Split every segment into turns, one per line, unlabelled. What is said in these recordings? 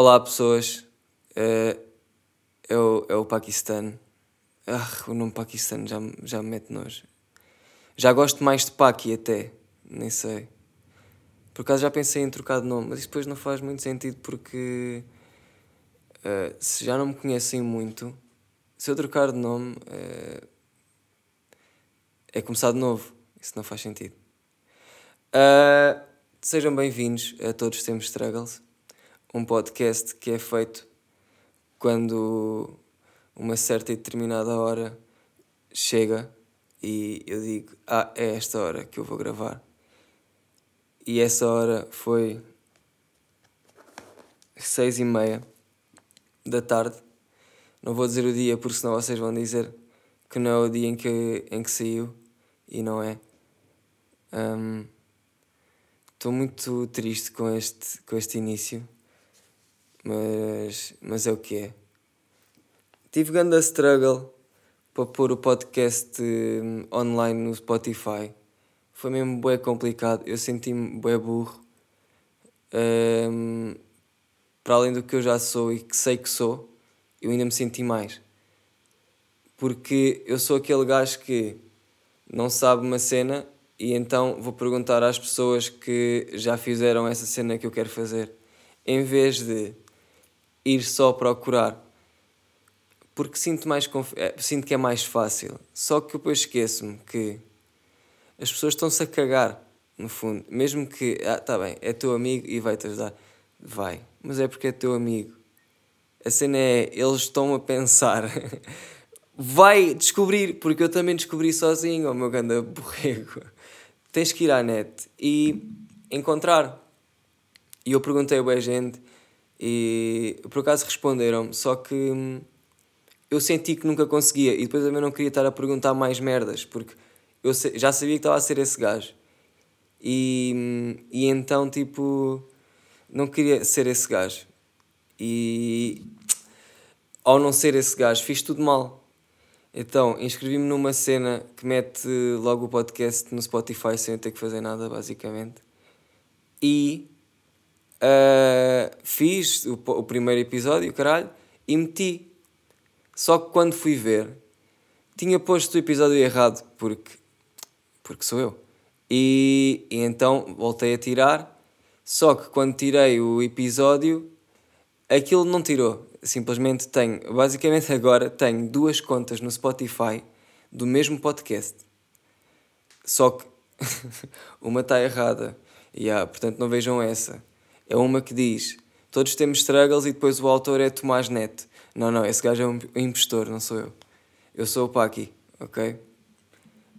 Olá pessoas, uh, é, o, é o Paquistão. Ah, o nome Paquistão já, já me mete nojo. Já gosto mais de Paqui até, nem sei. Por acaso já pensei em trocar de nome, mas isso depois não faz muito sentido porque uh, se já não me conhecem muito, se eu trocar de nome uh, é começar de novo. Isso não faz sentido. Uh, sejam bem-vindos a Todos Temos Struggles, um podcast que é feito quando uma certa e determinada hora chega e eu digo: Ah, é esta hora que eu vou gravar. E essa hora foi seis e meia da tarde. Não vou dizer o dia porque senão vocês vão dizer que não é o dia em que, em que saiu e não é. Estou um, muito triste com este, com este início, mas, mas é o que é. Tive grande struggle para pôr o podcast um, online no Spotify. Foi mesmo bem complicado. Eu senti-me bem burro. Um, para além do que eu já sou e que sei que sou, eu ainda me senti mais. Porque eu sou aquele gajo que não sabe uma cena e então vou perguntar às pessoas que já fizeram essa cena que eu quero fazer, em vez de ir só procurar. Porque sinto, mais conf... Eh, sinto que é mais fácil. Só que depois esqueço-me que as pessoas estão-se a cagar, no fundo. Mesmo que, ah, tá bem, é teu amigo e vai-te ajudar. Vai, mas é porque é teu amigo. A cena é, eles estão a pensar vai descobrir, porque eu também descobri sozinho, o meu grande borrego. Tens que ir à net e encontrar. E eu perguntei a boa gente e por acaso responderam-me, só que hum, eu senti que nunca conseguia e depois também não queria estar a perguntar mais merdas, porque eu já sabia que estava a ser esse gajo. E, hum, e então, tipo, não queria ser esse gajo. E ao não ser esse gajo, fiz tudo mal. Então, inscrevi-me numa cena que mete logo o podcast no Spotify sem eu ter que fazer nada, basicamente. E uh, fiz o, o primeiro episódio, caralho, e meti. Só que quando fui ver, tinha posto o episódio errado, porque, porque sou eu. E, e então voltei a tirar. Só que quando tirei o episódio, aquilo não tirou simplesmente tenho, basicamente agora tenho duas contas no Spotify do mesmo podcast. Só que uma está errada. Yeah, portanto, não vejam essa. É uma que diz: Todos temos struggles e depois o autor é Tomás Neto. Não, não, esse gajo é um impostor, não sou eu. Eu sou o Paqui, ok?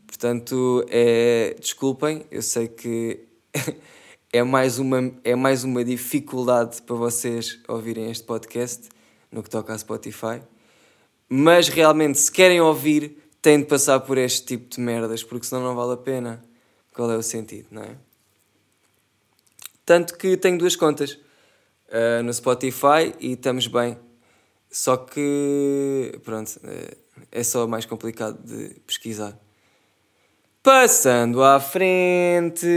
Portanto, é, desculpem, eu sei que é mais, uma, é mais uma dificuldade para vocês ouvirem este podcast no que toca a Spotify. Mas realmente, se querem ouvir, têm de passar por este tipo de merdas, porque senão não vale a pena. Qual é o sentido, não é? Tanto que tenho duas contas uh, no Spotify e estamos bem. Só que, pronto, uh, é só mais complicado de pesquisar. Passando à frente.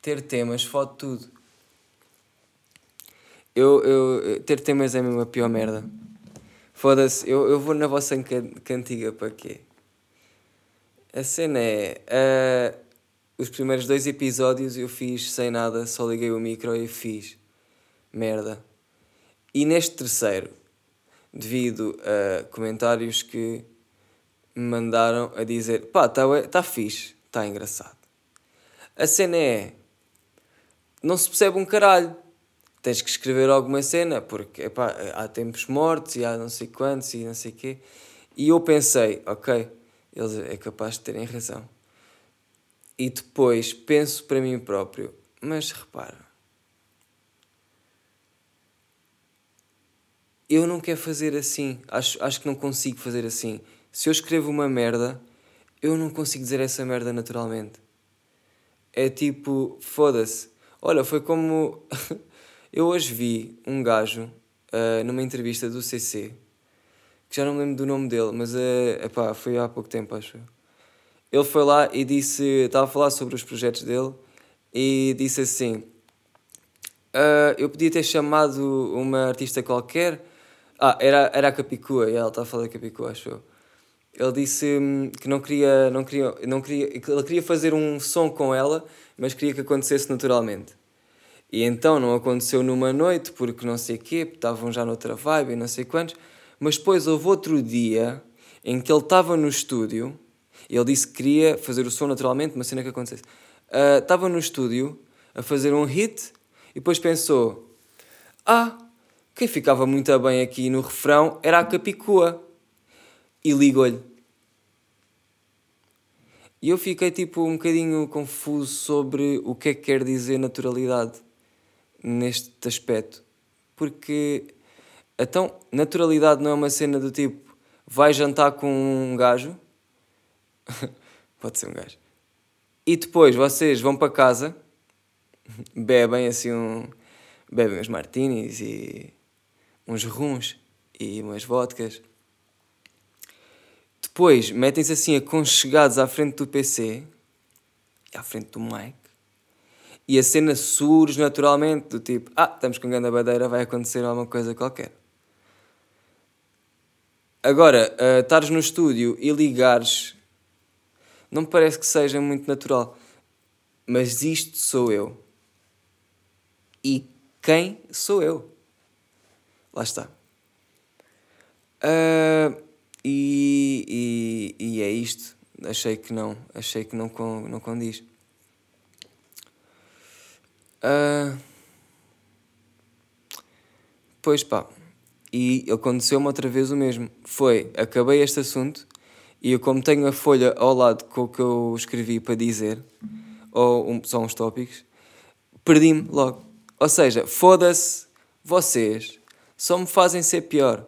Ter temas, fode tudo. Eu, eu, ter temas é mesmo a pior merda. Foda-se, eu, eu vou na vossa cantiga para quê? A cena é. Uh, os primeiros dois episódios eu fiz sem nada, só liguei o micro e fiz. Merda. E neste terceiro, devido a comentários que me mandaram a dizer: pá, está tá fixe, está engraçado. A cena é. Não se percebe um caralho tens que escrever alguma cena, porque epá, há tempos mortos e há não sei quantos e não sei quê. E eu pensei, ok, eles é capaz de terem razão. E depois penso para mim próprio, mas repara, eu não quero fazer assim, acho, acho que não consigo fazer assim. Se eu escrevo uma merda, eu não consigo dizer essa merda naturalmente. É tipo, foda-se. Olha, foi como. Eu hoje vi um gajo uh, numa entrevista do CC, que já não me lembro do nome dele, mas uh, epá, foi há pouco tempo, acho. Ele foi lá e disse, estava a falar sobre os projetos dele e disse assim: Uh, eu podia ter chamado uma artista qualquer. Ah, era, era a Capicua, ela está a falar da Capicua, acho eu. Ele disse hum, que não queria, não queria, não queria, que ele queria fazer um som com ela, mas queria que acontecesse naturalmente. E então não aconteceu numa noite, porque não sei quê, estavam já noutra vibe e não sei quantos. Mas depois houve outro dia em que ele estava no estúdio, e ele disse que queria fazer o som naturalmente, uma cena que acontecesse. Uh, estava no estúdio a fazer um hit e depois pensou: Ah, quem ficava muito bem aqui no refrão era a Capicua. E ligou-lhe. E eu fiquei tipo um bocadinho confuso sobre o que é que quer dizer naturalidade neste aspecto. Porque, então, naturalidade não é uma cena do tipo vai jantar com um gajo, pode ser um gajo, e depois vocês vão para casa, bebem assim um. bebem uns martinis e uns runs e umas vodkas. Depois metem-se assim aconchegados à frente do PC, à frente do mic, e a cena surge naturalmente, do tipo, ah, estamos com grande badeira, vai acontecer alguma coisa qualquer. Agora, uh, estares no estúdio e ligares, não me parece que seja muito natural. Mas isto sou eu. E quem sou eu? Lá está. Uh, e, e, e, é isto. Achei que não. Achei que não, não condiz. Uh, pois pá, e aconteceu-me outra vez o mesmo. Foi, acabei este assunto e eu, como tenho a folha ao lado com o que eu escrevi para dizer, ou um, só uns tópicos, perdi-me logo. Ou seja, foda-se, vocês só me fazem ser pior.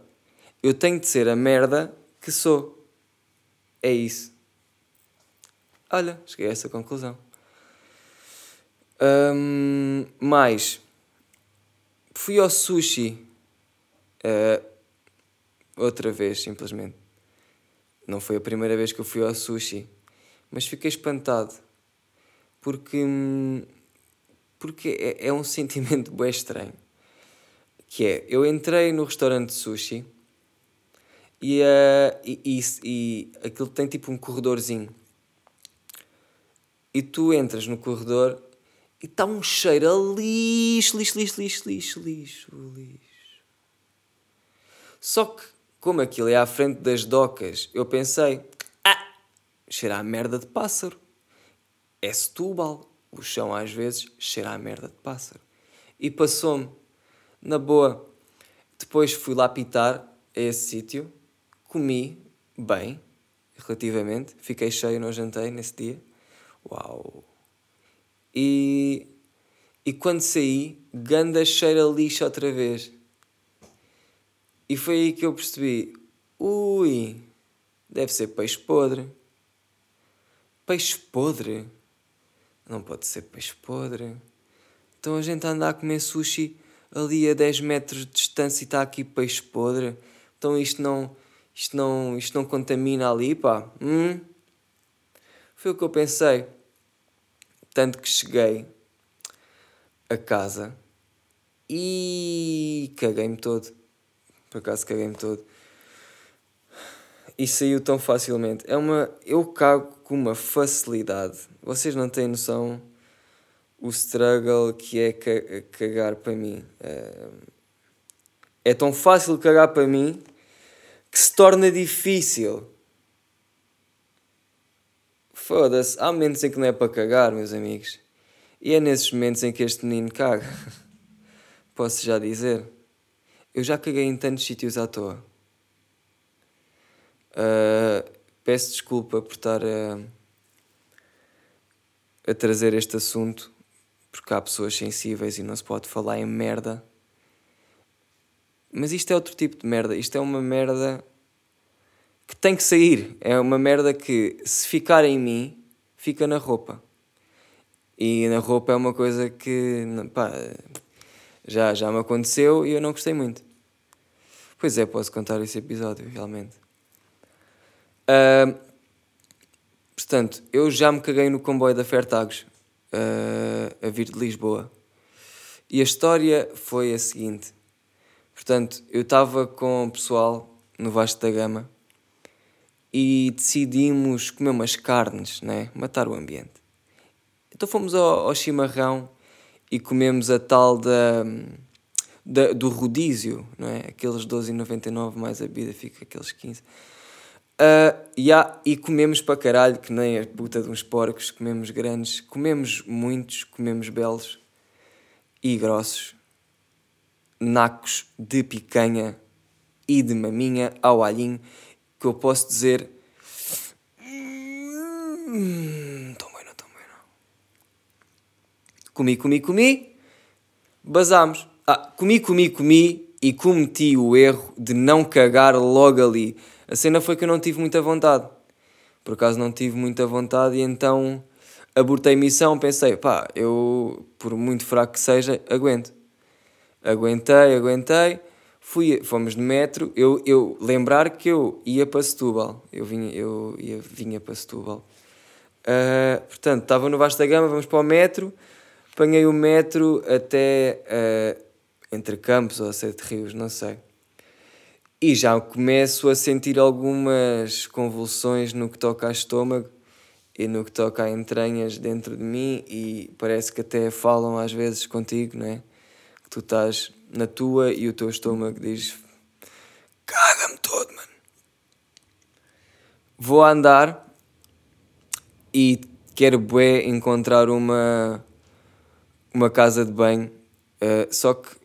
Eu tenho de ser a merda que sou. É isso. Olha, cheguei a essa conclusão. Um, mais, fui ao sushi uh, outra vez, simplesmente. Não foi a primeira vez que eu fui ao sushi, mas fiquei espantado porque, porque é, é um sentimento bem estranho. Que é, eu entrei no restaurante de sushi e, uh, e, e, e aquilo tem tipo um corredorzinho. E tu entras no corredor e está um cheiro a lixo, lixo, lixo, lixo, lixo, lixo, lixo. Só que, como aquilo é à frente das docas, eu pensei, ah, cheira a merda de pássaro. É Setúbal. O chão às vezes cheira a merda de pássaro. E passou-me, na boa. Depois fui lá pitar a esse sítio, comi bem, relativamente, fiquei cheio, não jantei nesse dia. Uau! E, e quando saí, ganda cheira lixo outra vez. E foi aí que eu percebi: ui, deve ser peixe podre. Peixe podre? Não pode ser peixe podre. Então a gente anda a comer sushi ali a 10 metros de distância e está aqui peixe podre. Então isto não, isto não, isto não contamina ali, pá. Hum? Foi o que eu pensei. Tanto que cheguei a casa e caguei-me todo. Por acaso caguei-me todo. E saiu tão facilmente. É uma. Eu cago com uma facilidade. Vocês não têm noção o struggle que é cagar para mim. É, é tão fácil cagar para mim que se torna difícil. Foda-se, há momentos em que não é para cagar, meus amigos. E é nesses momentos em que este menino caga. Posso já dizer. Eu já caguei em tantos sítios à toa. Uh, peço desculpa por estar a, a trazer este assunto, porque há pessoas sensíveis e não se pode falar em merda. Mas isto é outro tipo de merda. Isto é uma merda que tem que sair. É uma merda que, se ficar em mim, fica na roupa. E na roupa é uma coisa que pá, já, já me aconteceu e eu não gostei muito. Pois é, posso contar esse episódio, realmente. Uh, portanto, eu já me caguei no comboio da Fertagos uh, a vir de Lisboa. E a história foi a seguinte. Portanto, eu estava com o pessoal no Vasco da Gama e decidimos comer umas carnes, né? matar o ambiente. Então fomos ao, ao chimarrão e comemos a tal da, da do rodízio, não é? Aqueles 12,99 mais a bebida fica aqueles 15. Uh, yeah, e comemos para caralho, que nem a puta de uns porcos, comemos grandes, comemos muitos, comemos belos e grossos, nacos de picanha e de maminha ao alhinho, que eu posso dizer. Hum, tão bem, não, tão bem, não. Comi, comi, comi, basámos. Ah, comi, comi, comi e cometi o erro de não cagar logo ali a cena foi que eu não tive muita vontade. Por acaso não tive muita vontade e então abortei missão, pensei, pá, eu, por muito fraco que seja, aguento. Aguentei, aguentei, fui, fomos de metro, eu, eu lembrar que eu ia para Setúbal, eu vinha, eu ia, vinha para Setúbal. Uh, portanto, estava no Vasta Gama, vamos para o metro, apanhei o metro até uh, entre Campos ou Sete Rios, não sei. E já começo a sentir algumas convulsões no que toca ao estômago e no que toca a entranhas dentro de mim e parece que até falam às vezes contigo, não é? Que tu estás na tua e o teu estômago diz caga-me todo, mano. Vou andar e quero bué encontrar uma uma casa de banho, uh, só que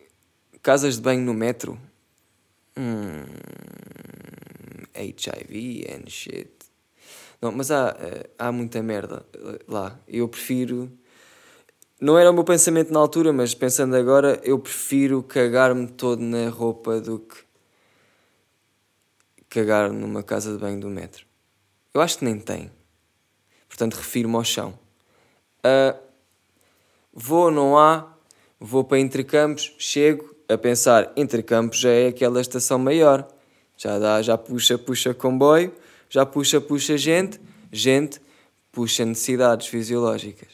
casas de banho no metro Hum, HIV and shit. Não, mas há, eh, há muita merda eh, lá. Eu prefiro. Não era o meu pensamento na altura, mas pensando agora, eu prefiro cagar-me todo na roupa do que cagar numa casa de banho do metro. Eu acho que nem tem. Portanto, refiro-me ao chão. Uh, vou, não há. Vou para Intercampos, chego, a pensar, entre campos já é aquela estação maior. Já dá, já puxa, puxa comboio, já puxa, puxa gente, gente puxa necessidades fisiológicas.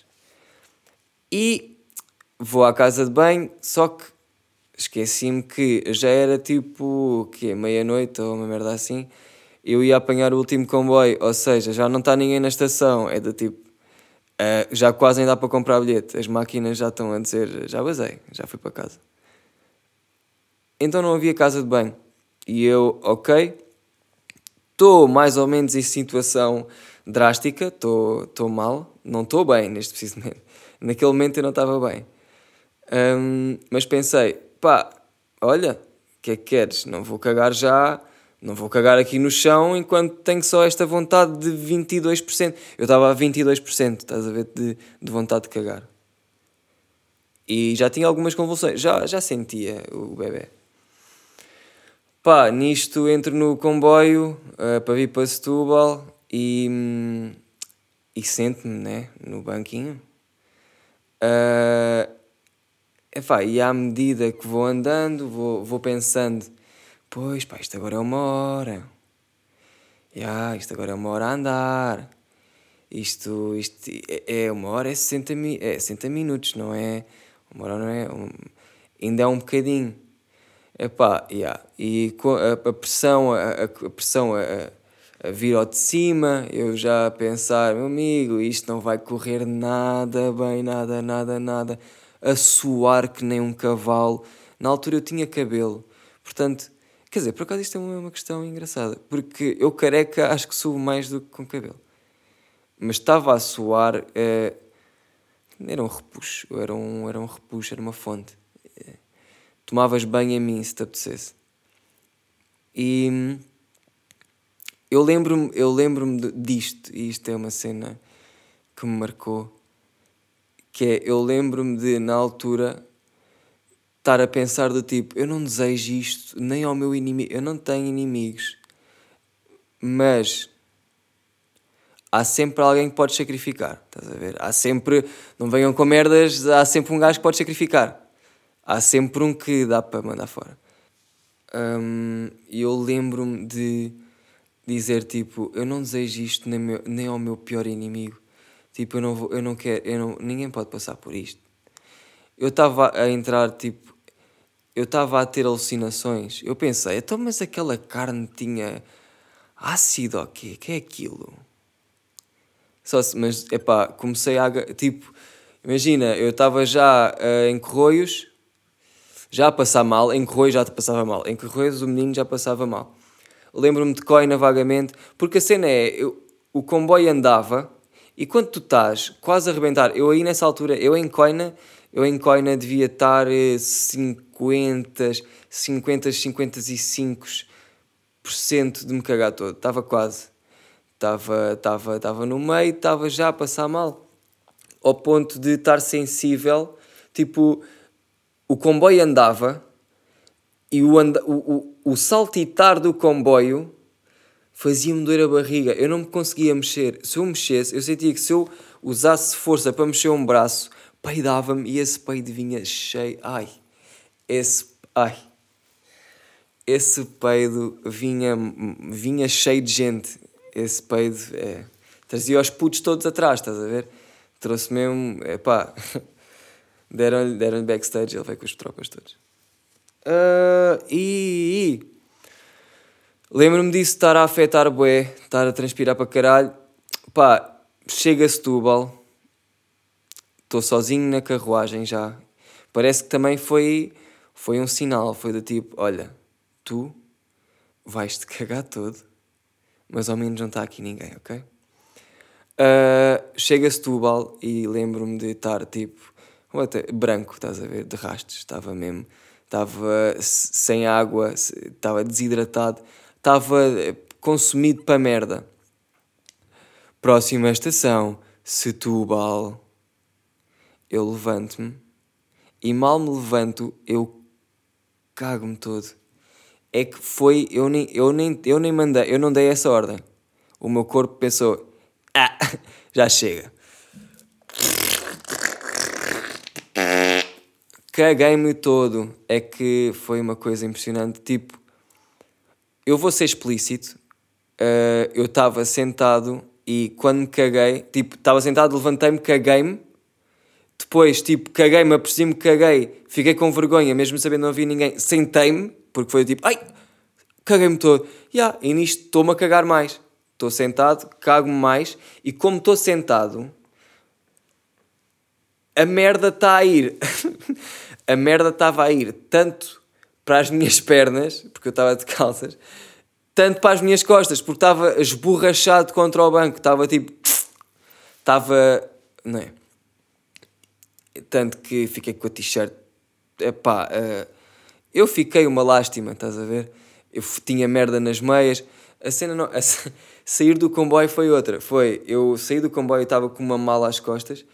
E vou à casa de banho, só que esqueci-me que já era tipo, que meia-noite ou uma merda assim, eu ia apanhar o último comboio, ou seja, já não está ninguém na estação, é do tipo, uh, já quase ainda dá para comprar bilhete, as máquinas já estão a dizer, já basei, já fui para casa. Então não havia casa de banho. E eu, ok, estou mais ou menos em situação drástica, estou mal, não estou bem neste preciso momento. Naquele momento eu não estava bem. Um, mas pensei, pá, olha, o que é que queres? Não vou cagar já, não vou cagar aqui no chão enquanto tenho só esta vontade de 22%. Eu estava a 22%, estás a ver, de, de vontade de cagar. E já tinha algumas convulsões, já, já sentia o bebê. Pá, nisto entro no comboio uh, para vir para Setúbal e, e sento-me né, no banquinho. Uh, epá, e à medida que vou andando, vou, vou pensando: pois, pá, isto agora é uma hora. Yeah, isto agora é uma hora a andar. Isto, isto é, é uma hora, é 60, é 60 minutos, não é? Uma hora não é? Um, ainda é um bocadinho. Epá, yeah. E a, a pressão, a, a pressão a, a, vir ao de cima, eu já a pensar, meu amigo, isto não vai correr nada bem, nada, nada, nada. A suar que nem um cavalo. Na altura eu tinha cabelo. Portanto, quer dizer, por acaso isto é uma, questão engraçada. Porque eu careca acho que subo mais do que com cabelo. Mas estava a suar. Eh, era um repuxo, era um, era um repuxo, era uma fonte tomavas banho em mim se te apetecesse. E eu lembro-me eu lembro disto, e isto é uma cena que me marcou, que é, eu lembro-me de, na altura, estar a pensar do tipo, eu não desejo isto nem ao meu inimigo, eu não tenho inimigos, mas há sempre alguém que pode sacrificar, estás a ver? Há sempre, não venham com merdas, há sempre um gajo que pode sacrificar há sempre um que dá para mandar fora. Um, eu lembro-me de dizer tipo, eu não desejo isto nem, meu, nem ao meu pior inimigo. Tipo, eu não vou, eu não quero, eu não, ninguém pode passar por isto. eu estava a entrar tipo. Eu estava a ter alucinações. Eu pensei, então, mas aquela carne tinha ácido o quê? que é aquilo? Só se, mas, epá, comecei a. Tipo, imagina, eu estava já uh, em Corroios, já a passar mal. Em Corroios já passava mal. Em Corroios o menino já passava mal. Lembro-me de Coina vagamente, porque a cena é: eu, o comboio andava e quando tu estás quase a arrebentar, eu aí nessa altura, eu em Coina eu em coina devia estar 50, 50, 55% de me cagar todo. Estava quase. Estava, estava, estava no meio, estava já a passar mal. Ao ponto de estar sensível. Tipo, o comboio andava e o, anda, o, o, o saltitar do comboio fazia-me doer a barriga. Eu não me conseguia mexer. Se eu mexesse, eu sentia que se eu usasse força para mexer um braço, peidava-me e esse peido vinha cheio. Ai, esse. Ai. Esse peido vinha, vinha cheio de gente. Esse peido é, trazia os putos todos atrás, estás a ver? Trouxe mesmo. Epá. Deram-lhe deram backstage, ele veio com os tropas todos. Uh, e. e Lembro-me disso estar a afetar bué, estar a transpirar para caralho. Pá, chega Setúbal, estou sozinho na carruagem já. Parece que também foi, foi um sinal, foi do tipo, olha, tu vais-te cagar todo, mas ao menos não está aqui ninguém, ok? Uh, chega Setúbal e lembro-me de estar tipo, branco, estás a ver, de rastos, estava mesmo, estava sem água, estava desidratado, estava consumido para merda. Próxima estação, Setúbal eu levanto-me e mal me levanto, eu cago-me todo. É que foi, eu nem, eu, nem, eu nem mandei, eu não dei essa ordem. O meu corpo pensou, ah, já chega. Caguei-me todo. É que foi uma coisa impressionante. Tipo, eu vou ser explícito. Uh, eu estava sentado e quando me caguei, tipo, estava sentado, levantei-me, caguei-me depois, tipo, caguei-me, apercebi-me caguei, fiquei com vergonha, mesmo sabendo não havia ninguém, sentei-me, porque foi tipo, ai, caguei-me todo. Yeah, e nisto estou-me a cagar mais. Estou sentado, cago-me mais, e como estou sentado, a merda está a ir. a merda estava a ir tanto para as minhas pernas, porque eu estava de calças, tanto para as minhas costas, porque estava esborrachado contra o banco, estava tipo. Estava. Não é? Tanto que fiquei com a t-shirt. Epá, uh, eu fiquei uma lástima, estás a ver? Eu tinha merda nas meias. A cena não. A, sair do comboio foi outra. Foi, eu saí do comboio e estava com uma mala às costas.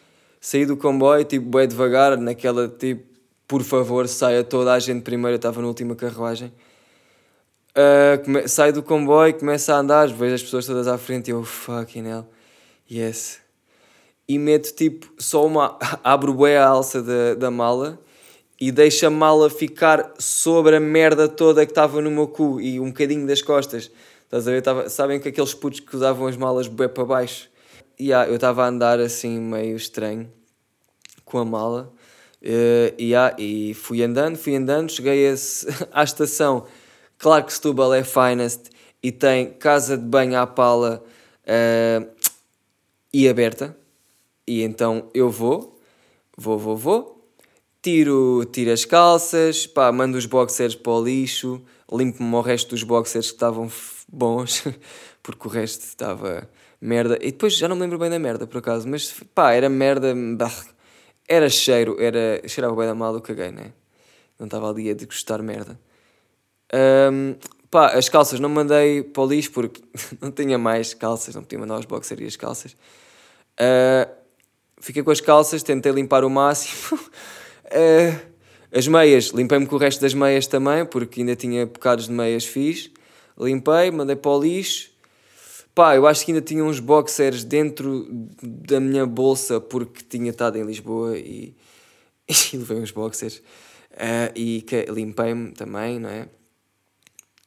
Saí do comboio, tipo, bem devagar, naquela tipo, por favor, saia toda a gente primeiro. Eu estava na última carruagem. Uh, saio do comboio, começo a andar, vejo as pessoas todas à frente e eu, fucking hell, yes, e meto tipo só uma. abro bem a alça da, da mala e deixo a mala ficar sobre a merda toda que estava no meu cu e um bocadinho das costas. Estás a ver? Tava, sabem que aqueles putos que usavam as malas bem para baixo? E yeah, eu estava a andar assim meio estranho com a mala. Uh, yeah, e fui andando, fui andando, cheguei a, à estação. Claro que Setúbal é finest e tem casa de banho à pala uh, e aberta. E então eu vou, vou, vou, vou, tiro, tiro as calças, pá, mando os boxers para o lixo, limpo-me o resto dos boxers que estavam bons, porque o resto estava merda. E depois já não me lembro bem da merda, por acaso, mas pá, era merda, bah, era cheiro, era, cheirava bem da mal, eu caguei, né? Não estava ali a degustar merda. Um, pá, as calças não mandei para o lixo porque não tinha mais calças, não podia mandar os boxers e as calças. Uh, fiquei com as calças, tentei limpar o máximo. uh, as meias, limpei-me com o resto das meias também, porque ainda tinha bocados de meias fiz. Limpei, mandei para o lixo. Pá, eu acho que ainda tinha uns boxers dentro da minha bolsa, porque tinha estado em Lisboa e, e levei uns boxers. Uh, e limpei-me também, não é?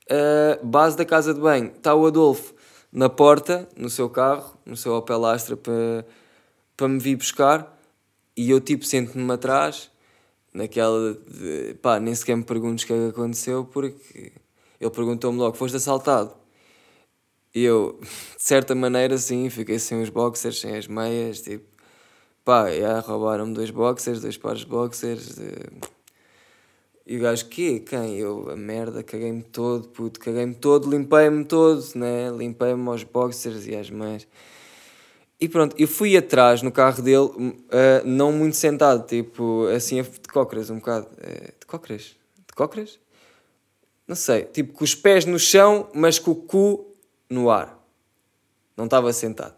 Uh, base da casa de banho, está o Adolfo na porta, no seu carro, no seu Opel Astra para para me vir buscar e eu tipo sento-me atrás naquela de, pá, nem sequer me perguntes o que é que aconteceu porque ele perguntou-me logo, foste assaltado? E eu, de certa maneira, sim, fiquei sem os boxers, sem as meias, tipo, pá, já roubaram-me dois boxers, dois pares de boxers. E o gajo, quê? Quem? Eu, a merda, caguei-me todo, puto, caguei-me todo, limpei-me todo, né? Limpei-me aos boxers e às meias. E pronto, eu fui atrás no carro dele, uh, não muito sentado, tipo, assim, de cócoras, um bocado. Uh, de cócoras? De cócoras? Não sei, tipo, com os pés no chão, mas com o cu no ar. Não estava sentado.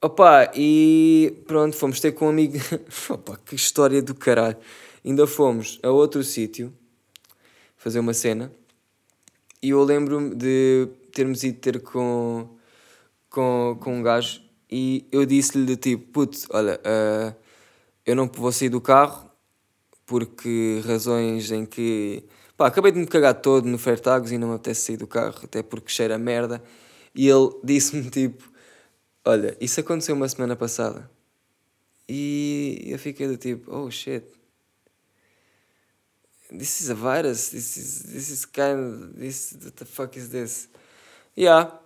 Opa, e pronto, fomos ter com um amigo. Opa, que história do caralho. Ainda fomos a outro sítio fazer uma cena e eu lembro-me de termos ido ter com com, com um gajo e eu disse-lhe tipo, putz, olha, uh, eu não vou sair do carro porque razões em que pá, acabei de me cagar todo no Fairtags e não me apetece sair do carro, até porque cheira a merda. E ele disse-me tipo, olha, isso aconteceu uma semana passada. E eu fiquei do tipo, oh shit. This is a virus. This is this is kind of this what the fuck is this? Yeah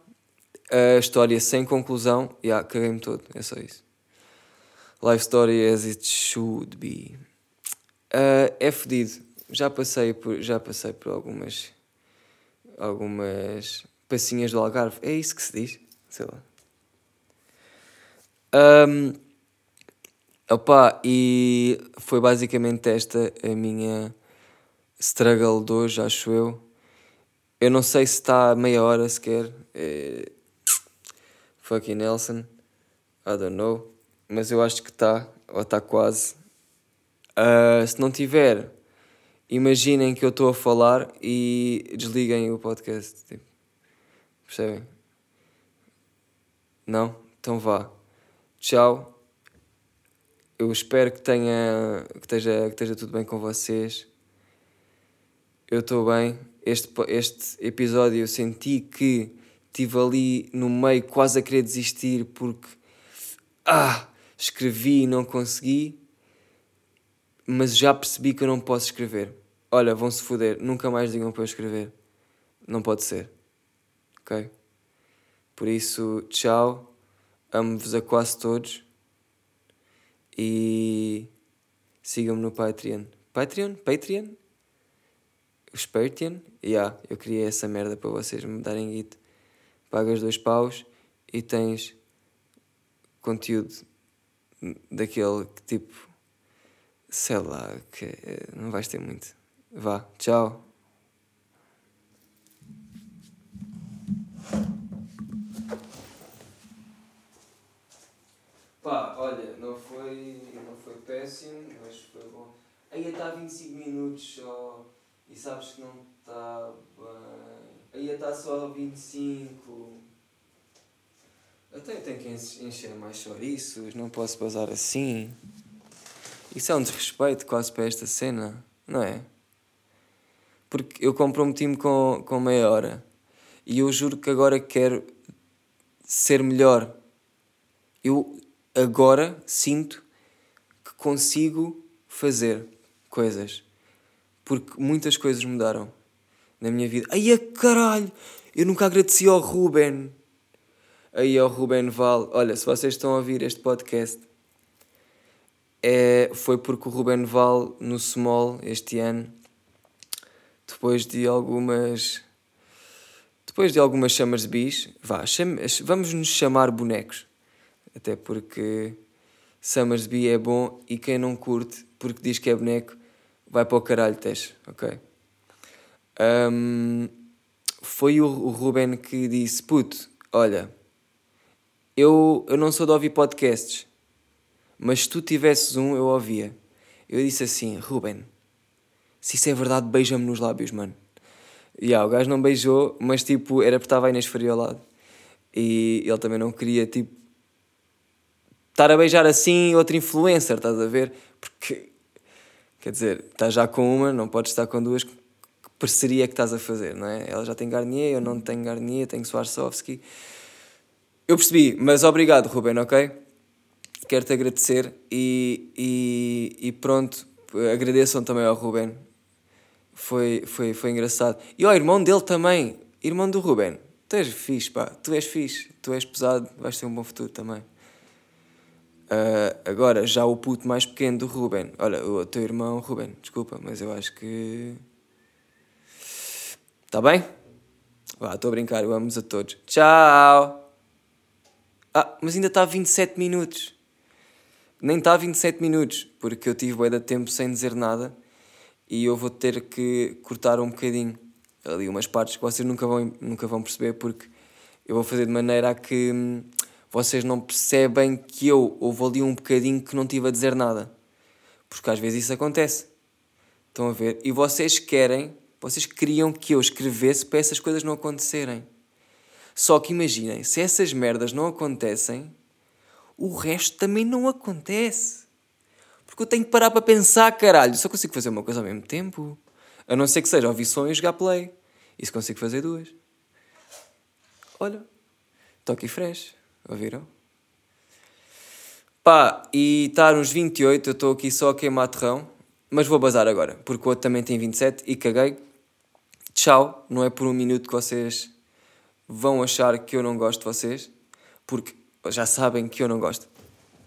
a história sem conclusão, yeah, caguei-me todo, é só isso. Life story as it should be. Uh, é fedido. Já passei por, já passei por algumas algumas passinhas do Algarve. É isso que se diz? Sei lá. Um, opa, e foi basicamente esta a minha struggle de hoje, acho eu. Eu não sei se está a meia hora sequer. É, fucking Nelson. I don't know. Mas eu acho que está, ou está quase. Uh, se não tiver, imaginem que eu estou a falar e desliguem o podcast. Tipo. Percebem? Não? Então vá. Tchau. Eu espero que tenha que esteja, que esteja tudo bem com vocês. Eu estou bem. Este, este episódio eu senti que estive ali no meio quase a querer desistir porque ah, escrevi e não consegui, mas já percebi que eu não posso escrever. Olha, vão-se foder, nunca mais digam para eu escrever. Não pode ser. Ok? Por isso, tchau. Amo-vos a quase todos. E sigam-me no Patreon. Patreon? Patreon? Os Patreon? Yeah, eu criei essa merda para vocês me darem guito pagas dois paus e tens conteúdo daquele que tipo, sei lá, que não vais ter muito. Vá, tchau. Pá, olha, não foi, não foi péssimo, mas foi bom. Aí está 25 minutos só e sabes que não está bem. Aí está só 25. Até tenho que encher mais chouriços, não posso basar assim. Isso é um desrespeito quase para esta cena, não é? Porque eu comprometi-me com, com meia hora e eu juro que agora quero ser melhor. Eu agora sinto que consigo fazer coisas porque muitas coisas mudaram na minha vida. Aí a caralho! Eu nunca agradeci ao Ruben. Aí ao Ruben Val. Olha, se vocês estão a ouvir este podcast, é, foi porque o Ruben Val no Small este ano, depois de algumas. Depois de algumas chamas de bis, vá, vamos nos chamar bonecos. Até porque Summers Bee é bom e quem não curte porque diz que é boneco vai para o caralho, Tesh, ok? Um, foi o, o Ruben que disse: Puto, olha, eu, eu não sou de ouvir podcasts, mas se tu tivesses um, eu ouvia. Eu disse assim: Ruben, se isso é verdade, beija-me nos lábios, mano. E yeah, o gajo não beijou, mas tipo, era porque estava a Inês Faria ao lado. E ele também não queria, tipo, estar a beijar assim outra influencer, estás a ver? Porque, quer dizer, estás já com uma, não podes estar com duas parceria que estás a fazer, não é? Ela já tem Garnier, eu não tenho Garnier, tenho Swarovski. Eu percebi, mas obrigado, Ruben, ok? Quero-te agradecer e, e, e pronto, agradeçam também ao Ruben. Foi, foi, foi engraçado. E ao irmão dele também, irmão do Ruben. Tu és fixe, pá. Tu és fixe. Tu és pesado. Vais ter um bom futuro também. Uh, agora, já o puto mais pequeno do Ruben. Olha, o teu irmão, Ruben, desculpa, mas eu acho que. Está bem? Vá, estou a brincar. Eu amo-vos a todos. Tchau! Ah, mas ainda está a 27 minutos. Nem está a 27 minutos, porque eu tive bué de tempo sem dizer nada e eu vou ter que cortar um bocadinho ali umas partes que vocês nunca vão, nunca vão perceber porque eu vou fazer de maneira a que hum, vocês não percebem que eu houve ali um bocadinho que não tive a dizer nada. Porque às vezes isso acontece. Estão a ver? E vocês querem, vocês queriam que eu escrevesse para essas coisas não acontecerem. Só que imaginem, se essas merdas não acontecem, o resto também não acontece. Porque eu tenho que parar para pensar, caralho. Só consigo fazer uma coisa ao mesmo tempo. A não ser que seja ouvir som e jogar play. Isso consigo fazer duas. Olha, toque fresh. Ouviram? Pá, e está nos 28, eu estou aqui só a queimar terrão. Mas vou bazar agora, porque o outro também tem 27 e caguei. Tchau, não é por um minuto que vocês vão achar que eu não gosto de vocês, porque já sabem que eu não gosto.